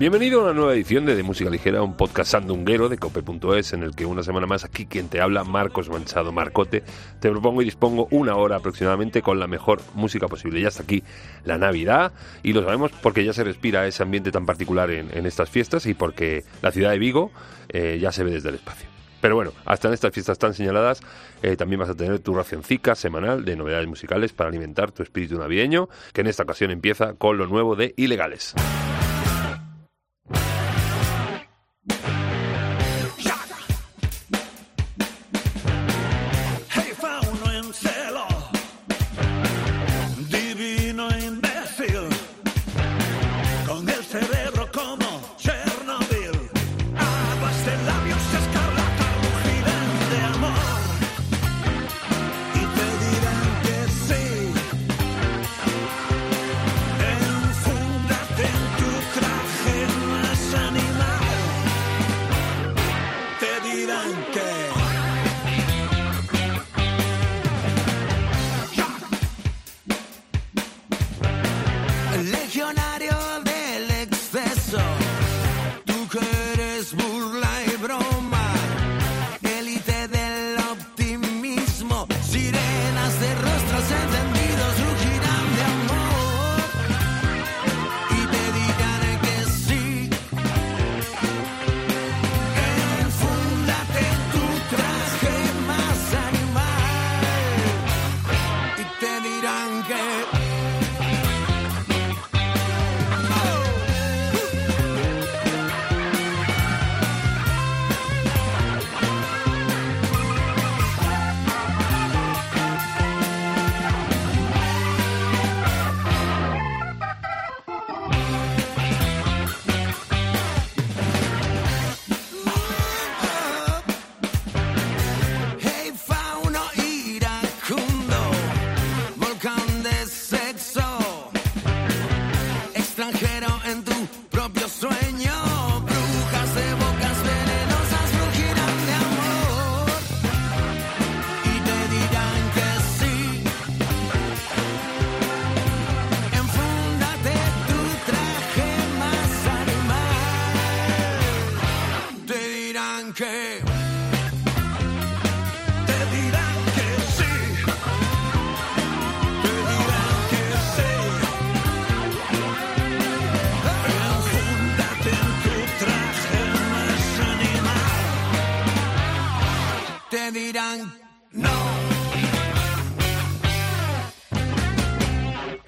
Bienvenido a una nueva edición de, de Música Ligera, un podcast sandunguero de cope.es en el que una semana más aquí quien te habla, Marcos Manchado Marcote, te propongo y dispongo una hora aproximadamente con la mejor música posible. Ya está aquí la Navidad y lo sabemos porque ya se respira ese ambiente tan particular en, estas fiestas y porque la ciudad de Vigo eh, ya se ve desde el espacio. Pero bueno, hasta en estas fiestas tan señaladas eh, también vas a tener tu racioncica semanal de novedades musicales para alimentar tu espíritu navideño, que en esta ocasión empieza con lo nuevo de Ilegales.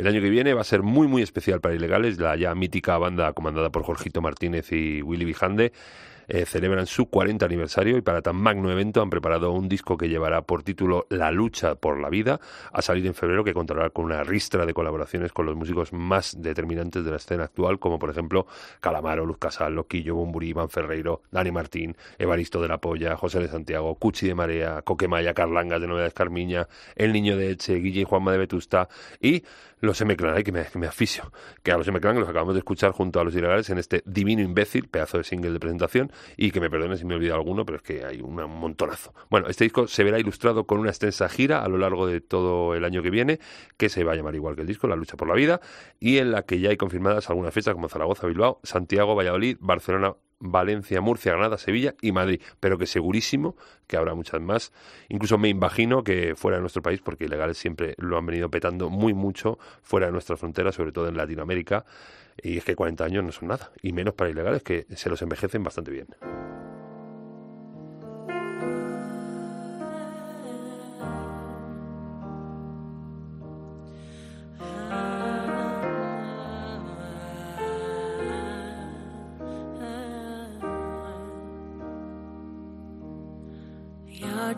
El año que viene va a ser muy muy especial para Ilegales, la ya mítica banda comandada por Jorgito Martínez y Willy Vijande eh, celebran su 40 aniversario y para tan magno evento han preparado un disco que llevará por título La lucha por la vida. Ha salido en febrero que contará con una ristra de colaboraciones con los músicos más determinantes de la escena actual, como por ejemplo Calamaro, Luz Casal, Loquillo, Bumburi, Iván Ferreiro, Dani Martín, Evaristo de la Polla, José de Santiago, Cuchi de Marea, Coquemaya, Carlangas de Novedades Carmiña, El Niño de Eche, Guille y Juanma de Vetusta y los M-Clan, que me, que me aficio, que a los M-Clan los acabamos de escuchar junto a los ilegales en este Divino Imbécil, pedazo de single de presentación, y que me perdone si me he olvidado alguno, pero es que hay un montonazo. Bueno, este disco se verá ilustrado con una extensa gira a lo largo de todo el año que viene, que se va a llamar igual que el disco, La lucha por la vida, y en la que ya hay confirmadas algunas fechas como Zaragoza, Bilbao, Santiago, Valladolid, Barcelona, Valencia, Murcia, Granada, Sevilla y Madrid, pero que segurísimo que habrá muchas más. Incluso me imagino que fuera de nuestro país, porque ilegales siempre lo han venido petando muy mucho fuera de nuestra frontera, sobre todo en Latinoamérica, y es que 40 años no son nada, y menos para ilegales que se los envejecen bastante bien.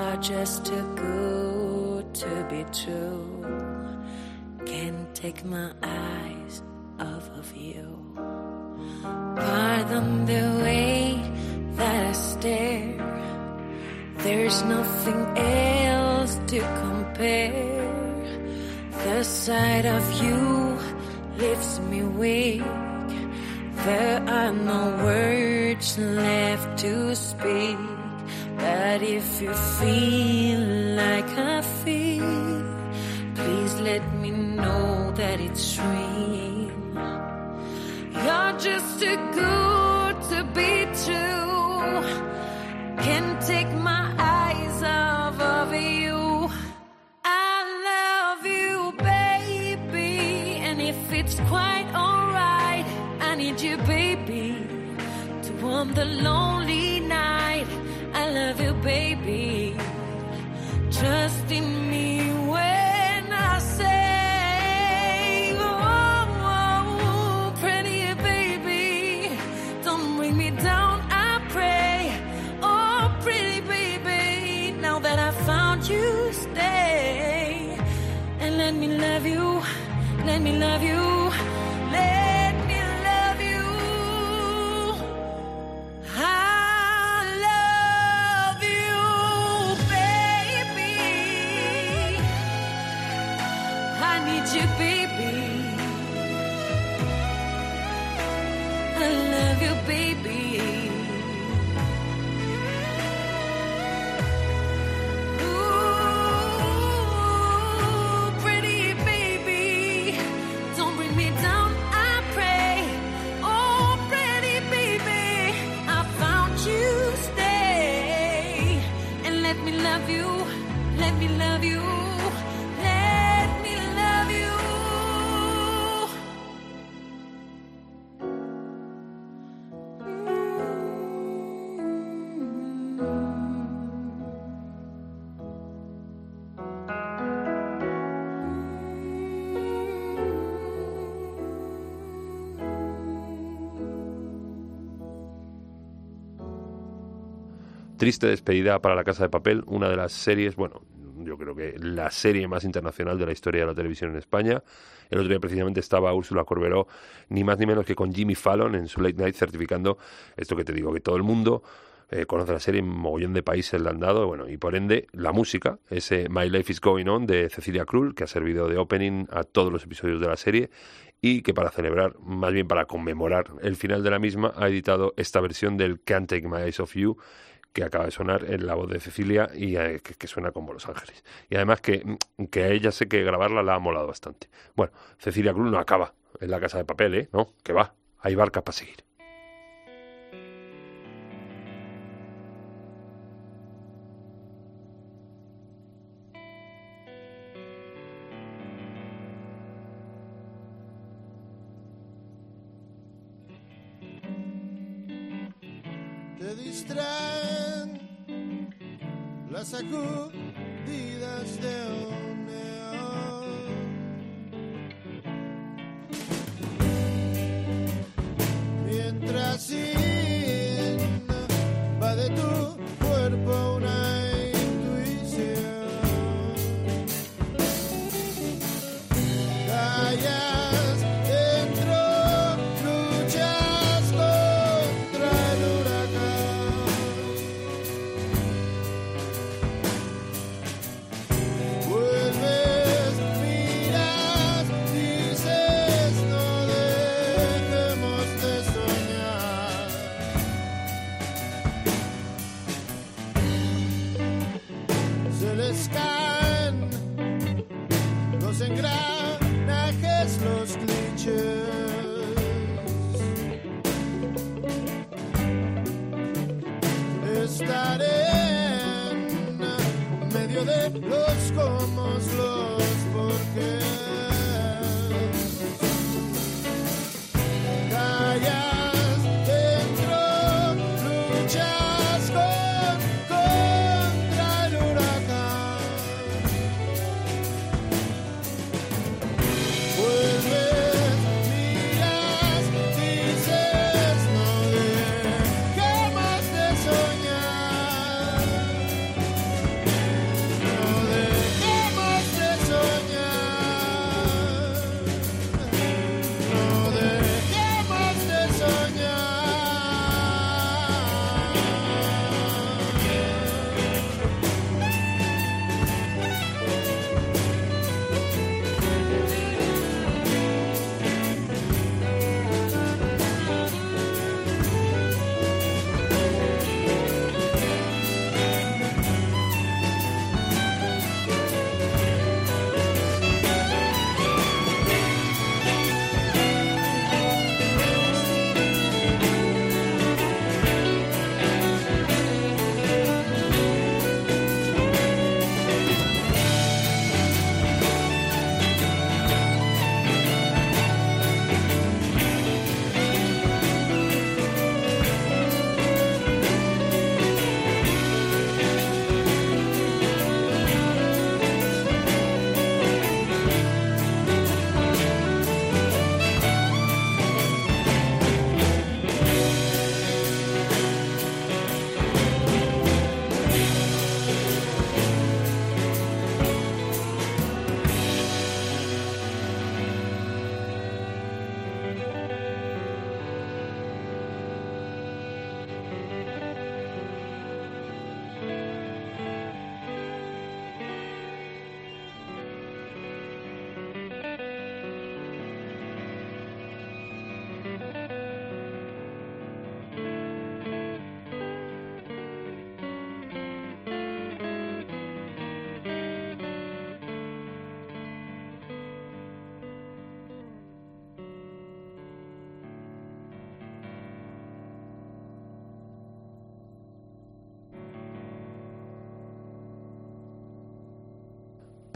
You're just too good to be true. Can't take my eyes off of you. Pardon the way that I stare. There's nothing else to compare. The sight of you lifts me weak. There are no words left to speak. But if you feel like I feel, please let me know that it's real. You're just too good to be true. Can't take my eyes off of you. I love you, baby. And if it's quite alright, I need you, baby, to warm the lonely baby. Trust in me Triste despedida para La Casa de Papel, una de las series, bueno, yo creo que la serie más internacional de la historia de la televisión en España. El otro día precisamente estaba Úrsula Corberó, ni más ni menos que con Jimmy Fallon en su Late Night certificando esto que te digo, que todo el mundo eh, conoce la serie, en mogollón de países le han dado, bueno, y por ende la música, ese My Life is Going On de Cecilia Krull, que ha servido de opening a todos los episodios de la serie y que para celebrar, más bien para conmemorar el final de la misma, ha editado esta versión del Can't Take My Eyes Off You, que acaba de sonar en la voz de Cecilia y eh, que, que suena como Los Ángeles. Y además que, mm, que a ella sé que grabarla la ha molado bastante. Bueno, Cecilia Cruz no acaba en la casa de papel, ¿eh? No, que va, hay barcas para seguir.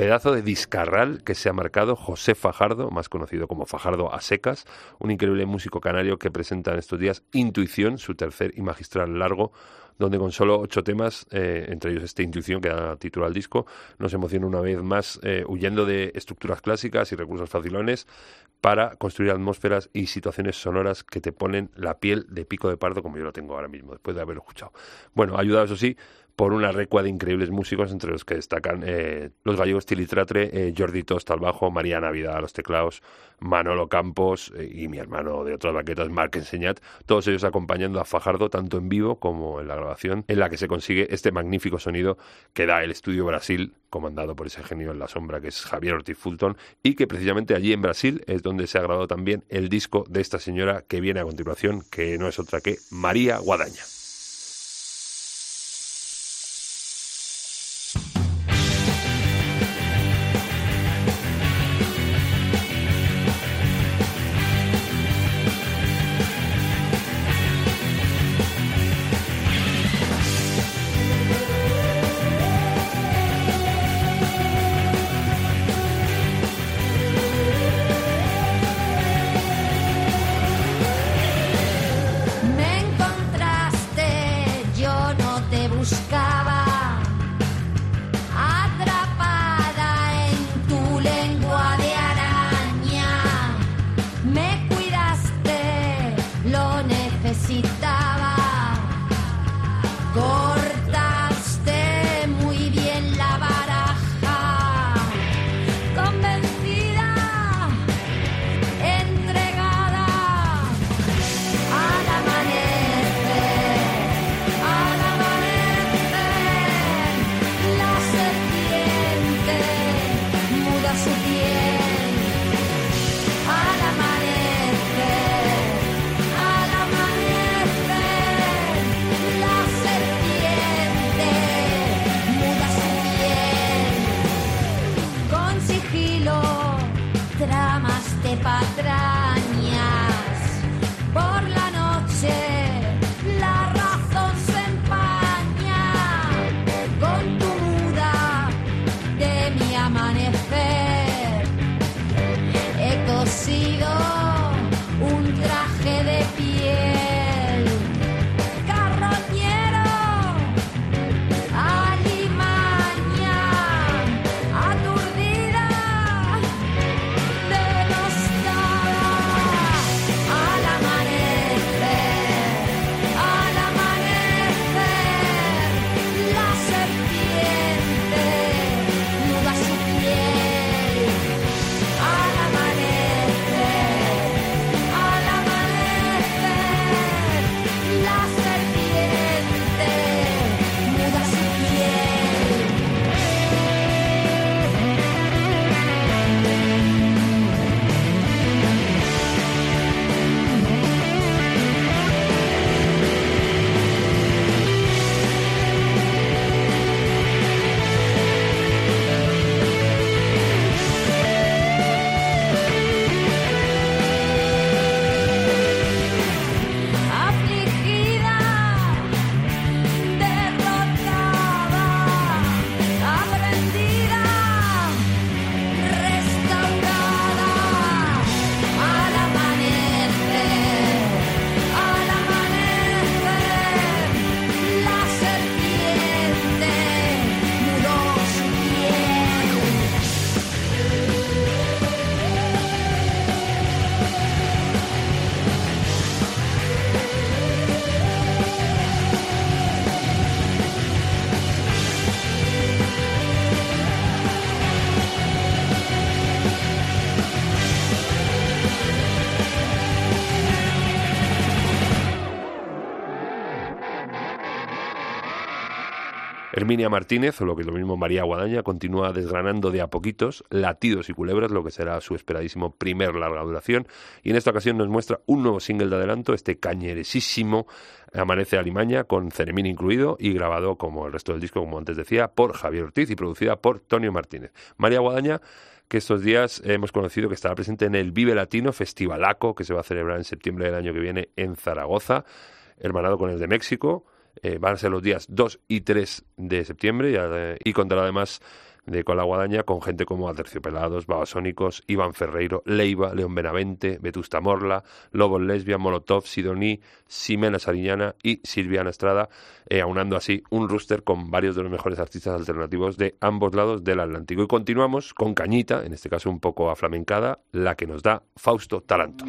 Pedazo de discarral que se ha marcado José Fajardo, más conocido como Fajardo a secas, un increíble músico canario que presenta en estos días Intuición, su tercer y magistral largo, donde con solo ocho temas, eh, entre ellos este Intuición que da título al disco, nos emociona una vez más eh, huyendo de estructuras clásicas y recursos facilones para construir atmósferas y situaciones sonoras que te ponen la piel de pico de pardo como yo lo tengo ahora mismo, después de haberlo escuchado. Bueno, ayudado eso sí por una recua de increíbles músicos, entre los que destacan eh, los gallegos Tilitratre, eh, Jordi Tost al bajo, María Navidad a los teclados, Manolo Campos eh, y mi hermano de otras baquetas, Marc Enseñat, todos ellos acompañando a Fajardo tanto en vivo como en la grabación, en la que se consigue este magnífico sonido que da el estudio Brasil, comandado por ese genio en la sombra que es Javier Ortiz Fulton, y que precisamente allí en Brasil es donde se ha grabado también el disco de esta señora que viene a continuación, que no es otra que María Guadaña. Herminia Martínez, o lo que es lo mismo María Guadaña, continúa desgranando de a poquitos latidos y culebras, lo que será su esperadísimo primer larga duración. Y en esta ocasión nos muestra un nuevo single de adelanto, este cañeresísimo Amanece Alimaña, con Ceremín incluido y grabado, como el resto del disco, como antes decía, por Javier Ortiz y producida por Tonio Martínez. María Guadaña que estos días hemos conocido que estará presente en el Vive Latino Festivalaco, que se va a celebrar en septiembre del año que viene en Zaragoza, hermanado con el de México. Eh, van a ser los días 2 y 3 de septiembre y, eh, y contará además de Con la Guadaña con gente como Aterciopelados, Babasónicos, Iván Ferreiro, Leiva, León Benavente, Vetusta Morla, Lobos Lesbia, Molotov, Sidoní, Ximena Sariñana y Silviana Estrada, eh, aunando así un rooster con varios de los mejores artistas alternativos de ambos lados del Atlántico. Y continuamos con Cañita, en este caso un poco aflamencada, la que nos da Fausto Taranto.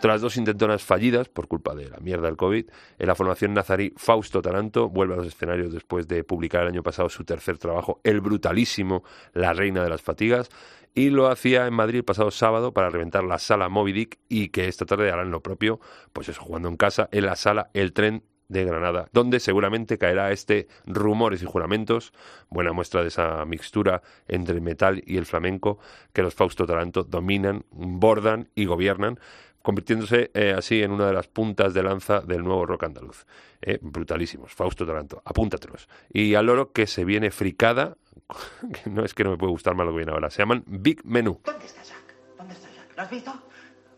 Tras dos intentonas fallidas por culpa de la mierda del COVID, en la formación nazarí Fausto Taranto vuelve a los escenarios después de publicar el año pasado su tercer trabajo, el brutalísimo La Reina de las Fatigas, y lo hacía en Madrid el pasado sábado para reventar la sala Moby Dick y que esta tarde harán lo propio, pues eso, jugando en casa, en la sala El Tren de Granada, donde seguramente caerá este Rumores y Juramentos, buena muestra de esa mixtura entre el metal y el flamenco que los Fausto Taranto dominan, bordan y gobiernan, convirtiéndose eh, así en una de las puntas de lanza del nuevo rock andaluz. Eh, brutalísimos, Fausto Taranto, apúntatelos. Y al loro que se viene fricada, que no es que no me puede gustar más lo que viene ahora, se llaman Big Menú. ¿Dónde está Jack? ¿Dónde está Jack? ¿Lo has visto?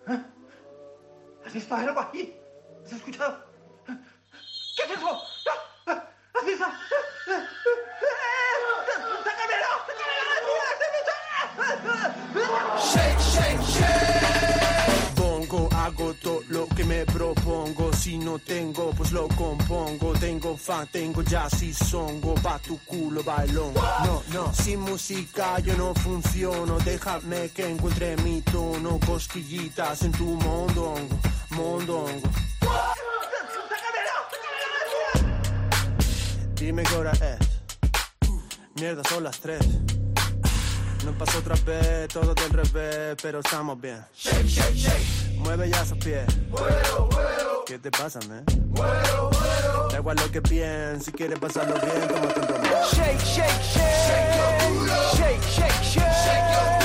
¿Eh? ¿Has visto algo ahí? ¿Has escuchado? ¿Qué es eso? ¿Has visto? ¡Sácamelo! Shake, shake, shake. Todo lo que me propongo. Si no tengo, pues lo compongo. Tengo fan, tengo jazz y songo. Pa' tu culo, bailón. No, no, sin música yo no funciono. Déjame que encuentre mi tono. Cosquillitas en tu mondongo, mondongo. Dime qué hora es. Mierda, son las tres. No pasó otra vez, todo del revés, pero estamos bien. Shake, shake, shake. Mueve ya esos pies. Vuelo, vuelo, ¿Qué te pasa, man? vuelo, vuelo. Da igual lo que pienses, si quieres pasarlo bien, tómate un. Shake, shake, shake. Shake your culo. Shake, shake, shake. Shake your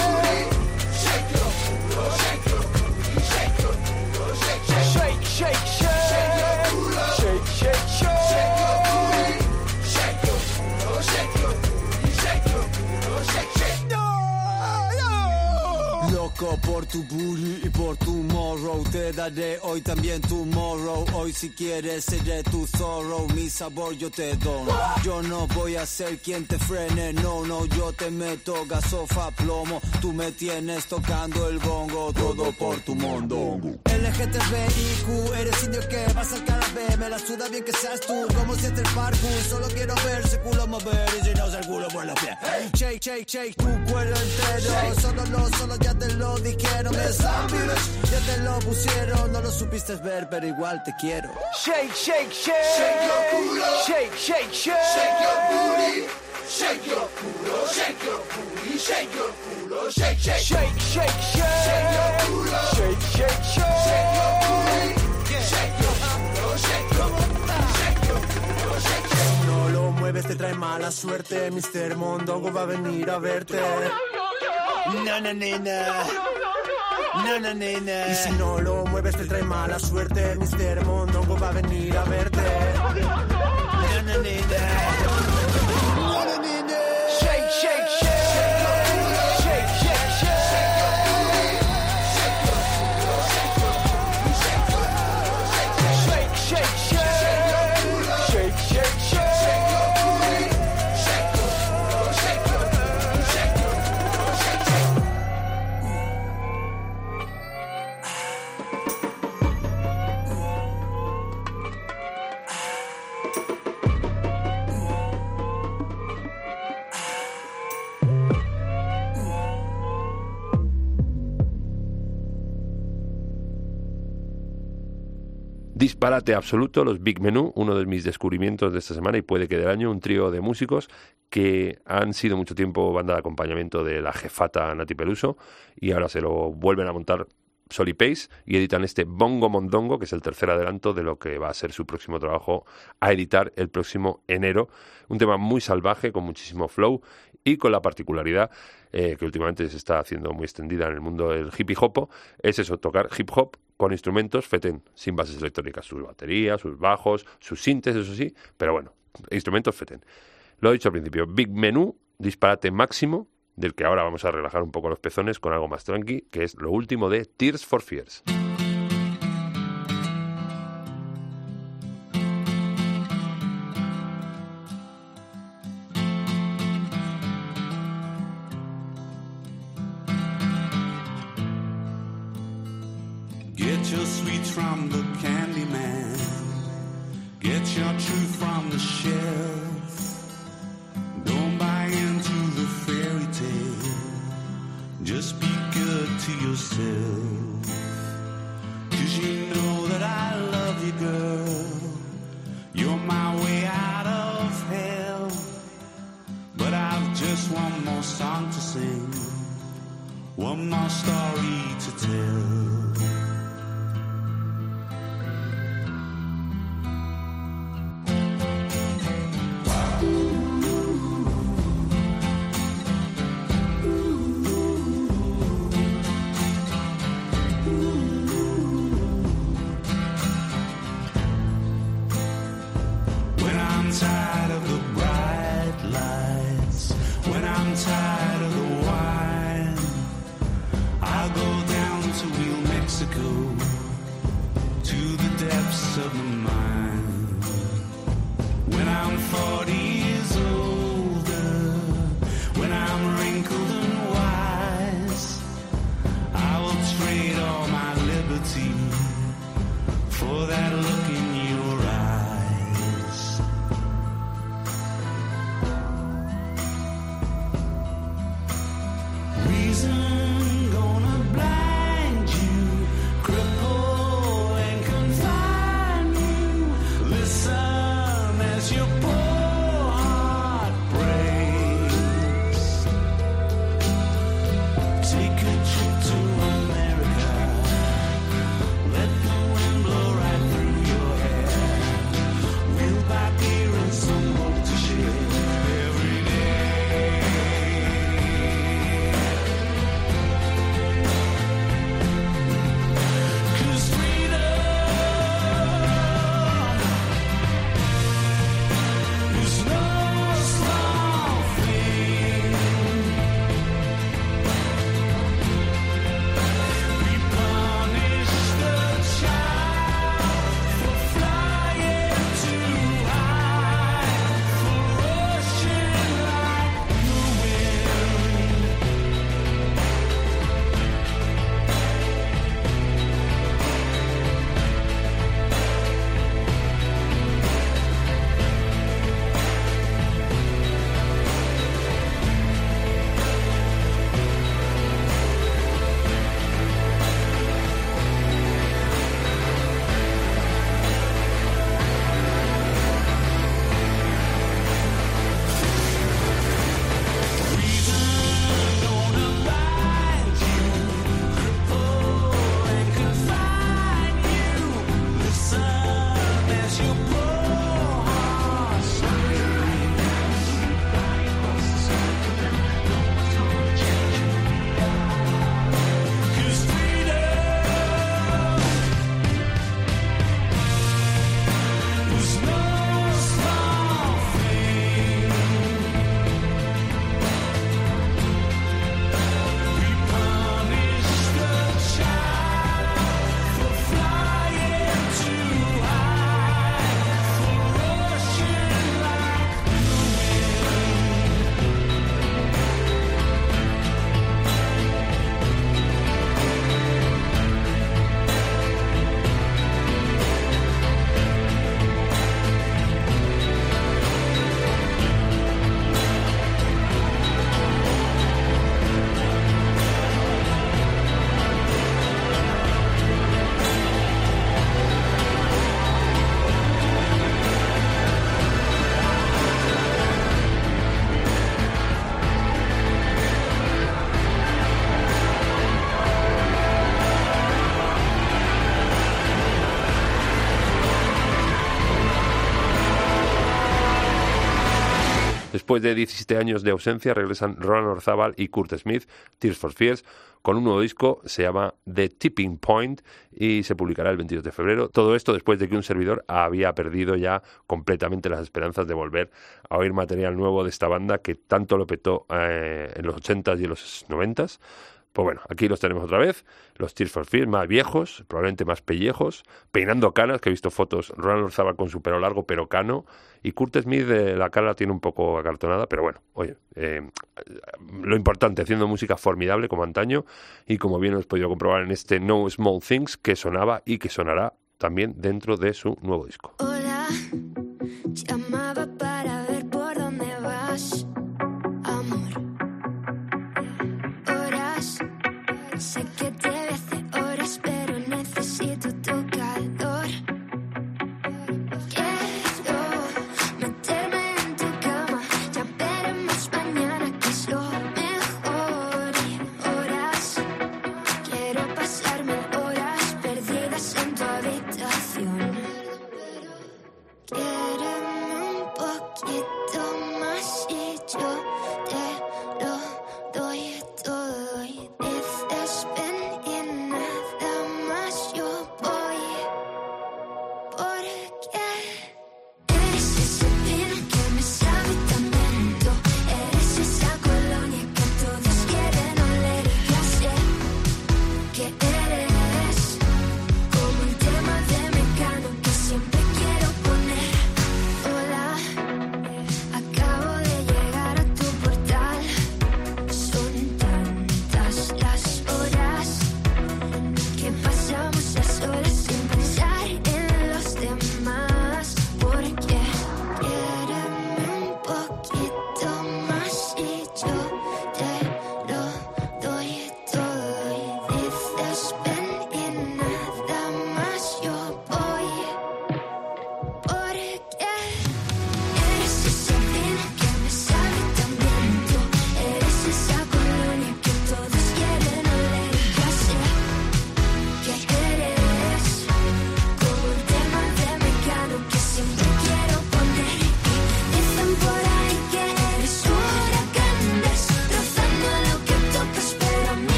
por tu booty y por tu morrow. Te daré hoy también tu morrow. Hoy si quieres seré tu zorro. Mi sabor yo te dono. Yo no voy a ser quien te frene. No, no, yo te meto gasofa plomo. Tú me tienes tocando el bongo. Todo por tu mondongo. LGTBIQ, eres indio que vas al B Me la suda bien que seas tú. Como si el parkour. Solo quiero ver ese culo mover. Y si no se el culo por los pies. Shake, shake, shake tu cuero entero. Solo lo, solo ya te lo dijeron. Es. Ya te lo pusieron. No lo supiste ver, pero igual te quiero. Shake, shake, shake. Shake your culo. Shake, shake, shake. Shake your booty. Shake your culo. Shake your booty. Shake your culo. Shake, shake. Shake, shake, shake. Shake your culo. Shake, shake, shake. Shake your booty. Shake your culo. Shake your Shake your culo. Shake, shake. No lo mueves, te trae mala suerte. Mr. Mondongo va a venir a verte. No, no, nena. No, no, Y si no lo mueves, te trae mala suerte. Mr. Mondongo va a venir a verte. Disparate absoluto, los Big Menú, uno de mis descubrimientos de esta semana y puede que del año, un trío de músicos que han sido mucho tiempo banda de acompañamiento de la jefata Nati Peluso y ahora se lo vuelven a montar Soli Pace y editan este Bongo Mondongo, que es el tercer adelanto de lo que va a ser su próximo trabajo a editar el próximo enero. Un tema muy salvaje, con muchísimo flow y con la particularidad eh, que últimamente se está haciendo muy extendida en el mundo del hippie hop, es eso, tocar hip hop con instrumentos feten, sin bases electrónicas, sus baterías, sus bajos, sus sintes, eso sí, pero bueno, instrumentos feten. Lo he dicho al principio, Big Menú, disparate máximo, del que ahora vamos a relajar un poco los pezones con algo más tranqui, que es lo último de Tears for Fears. Your sweets from the candy man. Get your truth from the shelf. Reason Después de 17 años de ausencia, regresan Roland Orzabal y Kurt Smith, Tears for Fears, con un nuevo disco, se llama The Tipping Point y se publicará el 22 de febrero. Todo esto después de que un servidor había perdido ya completamente las esperanzas de volver a oír material nuevo de esta banda que tanto lo petó eh, en los 80s y en los 90s. Pues bueno, aquí los tenemos otra vez, los Tears for Fears más viejos, probablemente más pellejos, peinando canas, que he visto fotos, Ronald Orzabal con su pelo largo pero cano, y Kurt Smith eh, la cara la tiene un poco acartonada, pero bueno, oye, eh, lo importante, haciendo música formidable como antaño, y como bien os podido comprobar en este No Small Things, que sonaba y que sonará también dentro de su nuevo disco. Hola,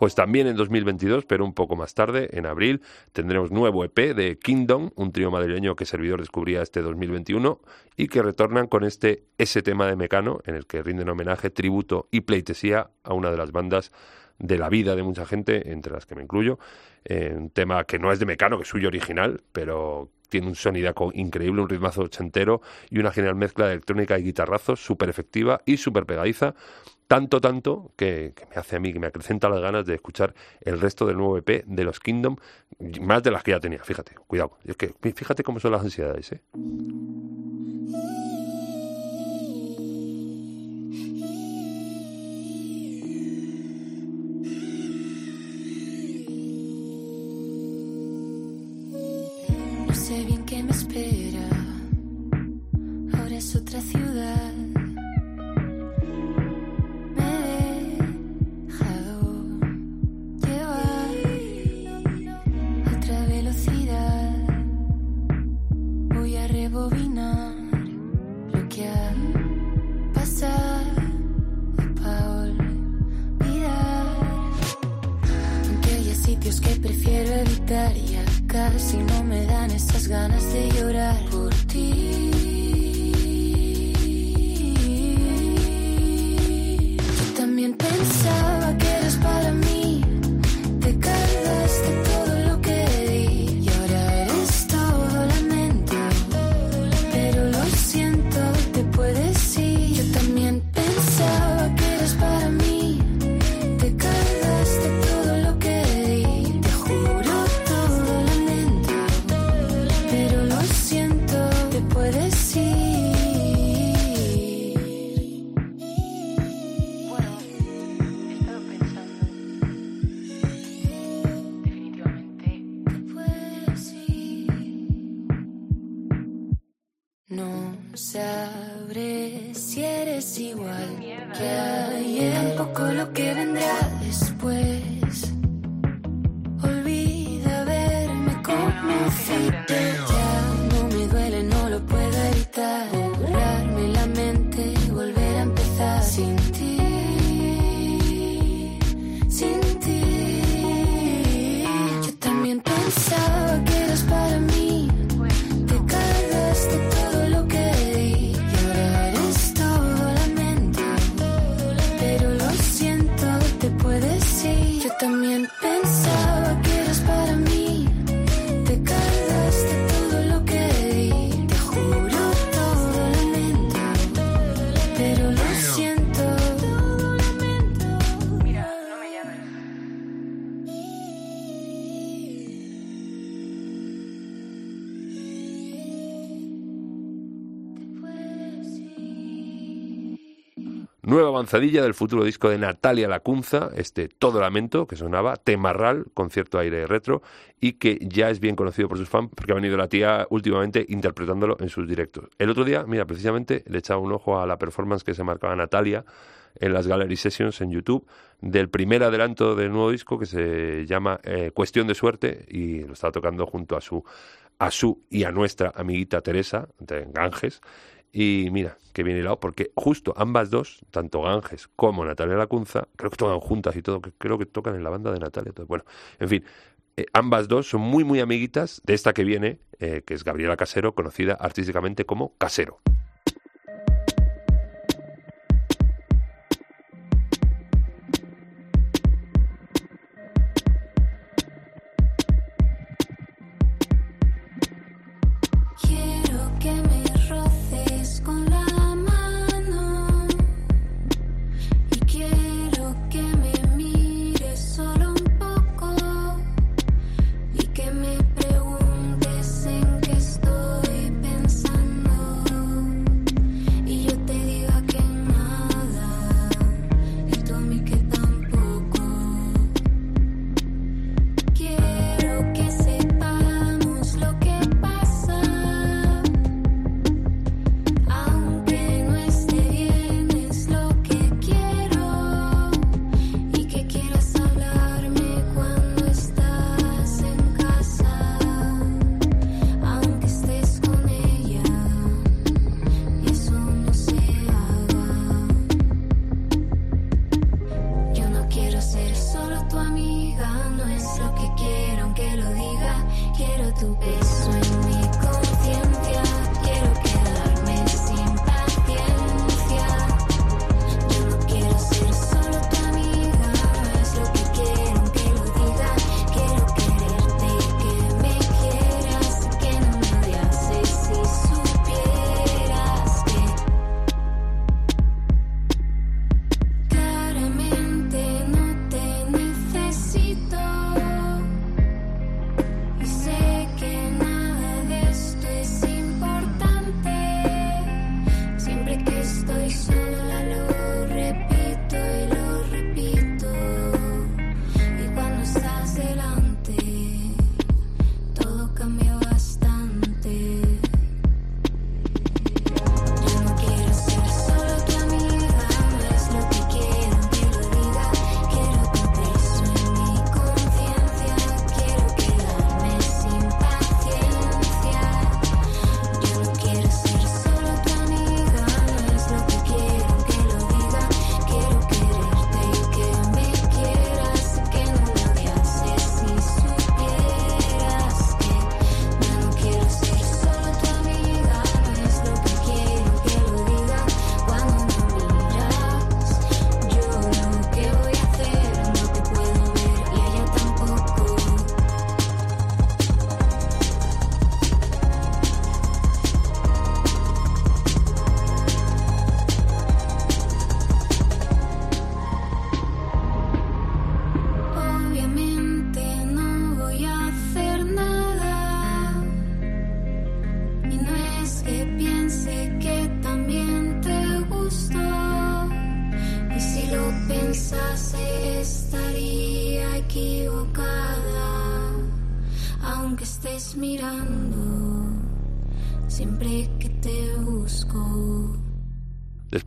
Pues también en 2022, pero un poco más tarde, en abril, tendremos nuevo EP de Kingdom, un trío madrileño que Servidor descubría este 2021 y que retornan con este ese tema de Mecano, en el que rinden homenaje, tributo y pleitesía a una de las bandas de la vida de mucha gente, entre las que me incluyo. Eh, un tema que no es de Mecano, que es suyo original, pero tiene un sonidaco increíble, un ritmazo ochentero y una genial mezcla de electrónica y guitarrazos súper efectiva y súper pegadiza. Tanto, tanto, que, me hace a mí, que me acrecenta las ganas de escuchar el resto del nuevo EP de los Kingdom, más de las que ya tenía, fíjate, cuidado. Es que fíjate cómo son las ansiedades, ¿eh? No sé bien qué me espera. Ahora es otra ciudad. Del futuro disco de Natalia Lacunza, este Todo Lamento, que sonaba, Temarral, concierto aire retro, y que ya es bien conocido por sus fans, porque ha venido la tía últimamente interpretándolo en sus directos. El otro día, mira, precisamente le echaba un ojo a la performance que se marcaba Natalia en las Gallery Sessions en YouTube, del primer adelanto del nuevo disco que se llama eh, Cuestión de Suerte, y lo estaba tocando junto a su, a su y a nuestra amiguita Teresa, de Ganges, y mira, que bien hilado, porque justo ambas dos, tanto Ganges como Natalia Lacunza, creo que tocan juntas y todo, que creo que tocan en la banda de Natalia. todo. Bueno, en fin, eh, ambas dos son muy, muy amiguitas de esta que viene, eh, que es Gabriela Casero, conocida artísticamente como Casero.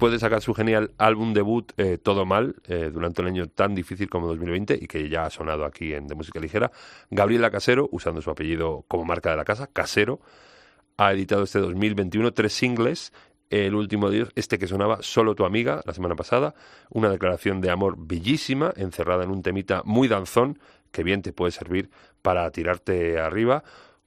Después de sacar su genial álbum debut eh, Todo Mal, eh, durante un año tan difícil como 2020 y que ya ha sonado aquí en De Música Ligera, Gabriela Casero, usando su apellido como marca de la casa, Casero, ha editado este 2021 tres singles. El último de ellos, este que sonaba Solo tu amiga, la semana pasada, una declaración de amor bellísima, encerrada en un temita muy danzón, que bien te puede servir para tirarte arriba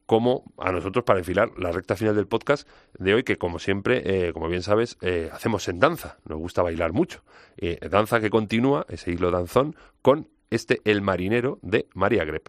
como a nosotros para enfilar la recta final del podcast de hoy, que como siempre, eh, como bien sabes, eh, hacemos en danza. Nos gusta bailar mucho. Eh, danza que continúa, ese hilo danzón, con este El Marinero de María Grep.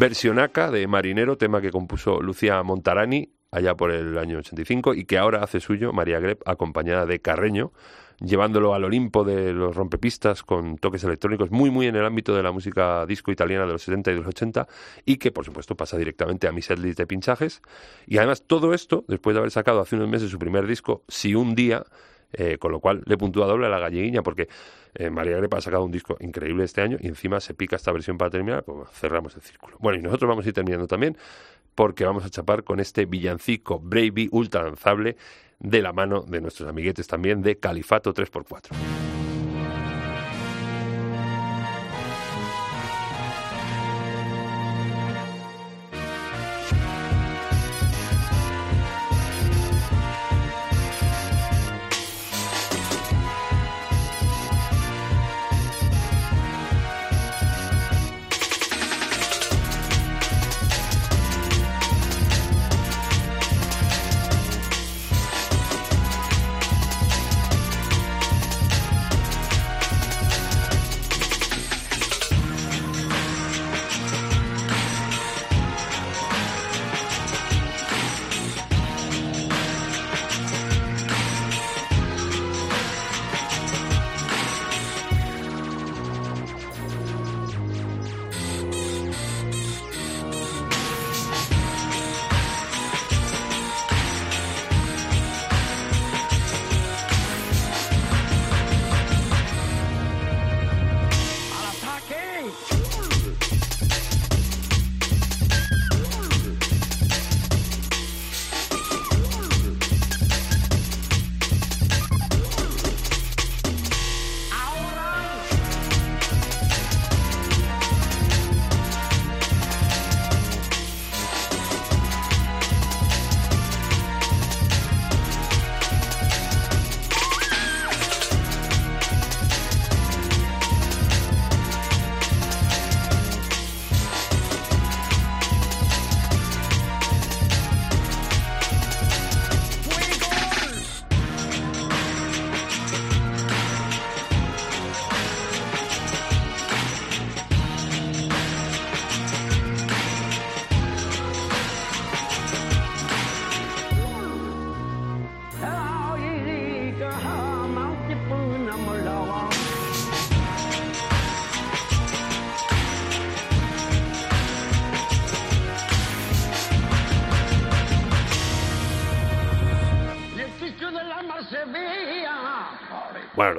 Versionaca de Marinero, tema que compuso Lucía Montarani allá por el año 85 y que ahora hace suyo María Grep acompañada de Carreño, llevándolo al Olimpo de los rompepistas con toques electrónicos muy muy en el ámbito de la música disco italiana de los 70 y los 80 y que por supuesto pasa directamente a mi setlist de pinchajes. Y además todo esto después de haber sacado hace unos meses su primer disco Si un día eh, con lo cual le puntúa doble a la galleguiña porque eh, María Grepa ha sacado un disco increíble este año y encima se pica esta versión para terminar, pues cerramos el círculo. Bueno, y nosotros vamos a ir terminando también porque vamos a chapar con este villancico Bravey ultra lanzable de la mano de nuestros amiguetes también de Califato 3x4.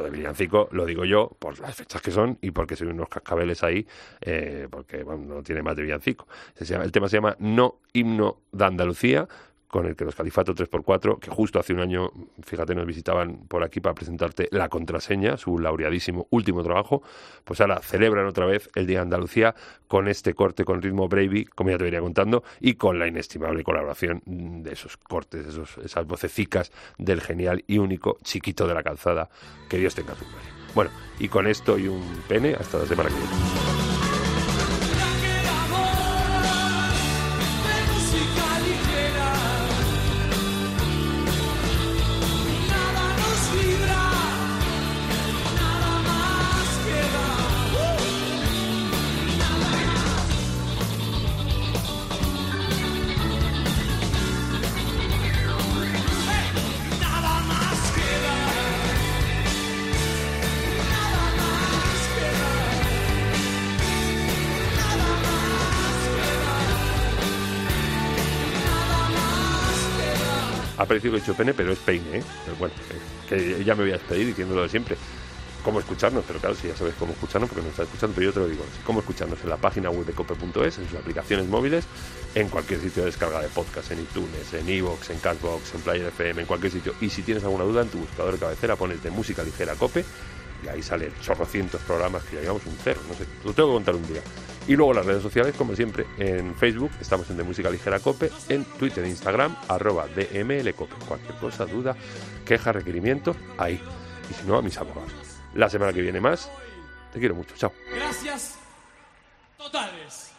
De villancico lo digo yo por las fechas que son y porque soy unos cascabeles ahí, eh, porque bueno, no tiene más de villancico. Se llama- el tema se llama No Himno de Andalucía, con el que los Califato 3x4, que justo hace un año, fíjate, nos visitaban por aquí para presentarte La Contraseña, su laureadísimo último trabajo, pues ahora celebran otra vez el Día de Andalucía con este corte con ritmo Bravey, como ya te venía contando, y con la inestimable colaboración de esos cortes, esos, esas vocecicas del genial y único chiquito de la calzada. Que Dios tenga su gloria. Bueno, y con esto y un pene, hasta la semana que viene. Ha parecido que he dicho pene, pero es peine, ¿eh? Pero bueno, que ya me voy a despedir diciéndolo de siempre. Cómo escucharnos, pero claro, si ya sabes cómo escucharnos, porque nos estás escuchando, pero yo te lo digo. Cómo escucharnos en la página web de cope.es, en sus aplicaciones móviles, en cualquier sitio de descarga de podcast, en iTunes, en iVoox, en Castbox, en Player FM, en cualquier sitio. Y si tienes alguna duda, en tu buscador de cabecera pones de música ligera cope y ahí salen chorrocientos programas que ya llevamos un cero, no sé, lo tengo que contar un día. Y luego las redes sociales, como siempre, en Facebook estamos en De Música Ligera Cope, en Twitter e Instagram, arroba DMLCope. Cualquier cosa, duda, queja, requerimiento, ahí. Y si no, a mis abogados. La semana que viene más, te quiero mucho, chao. Gracias totales.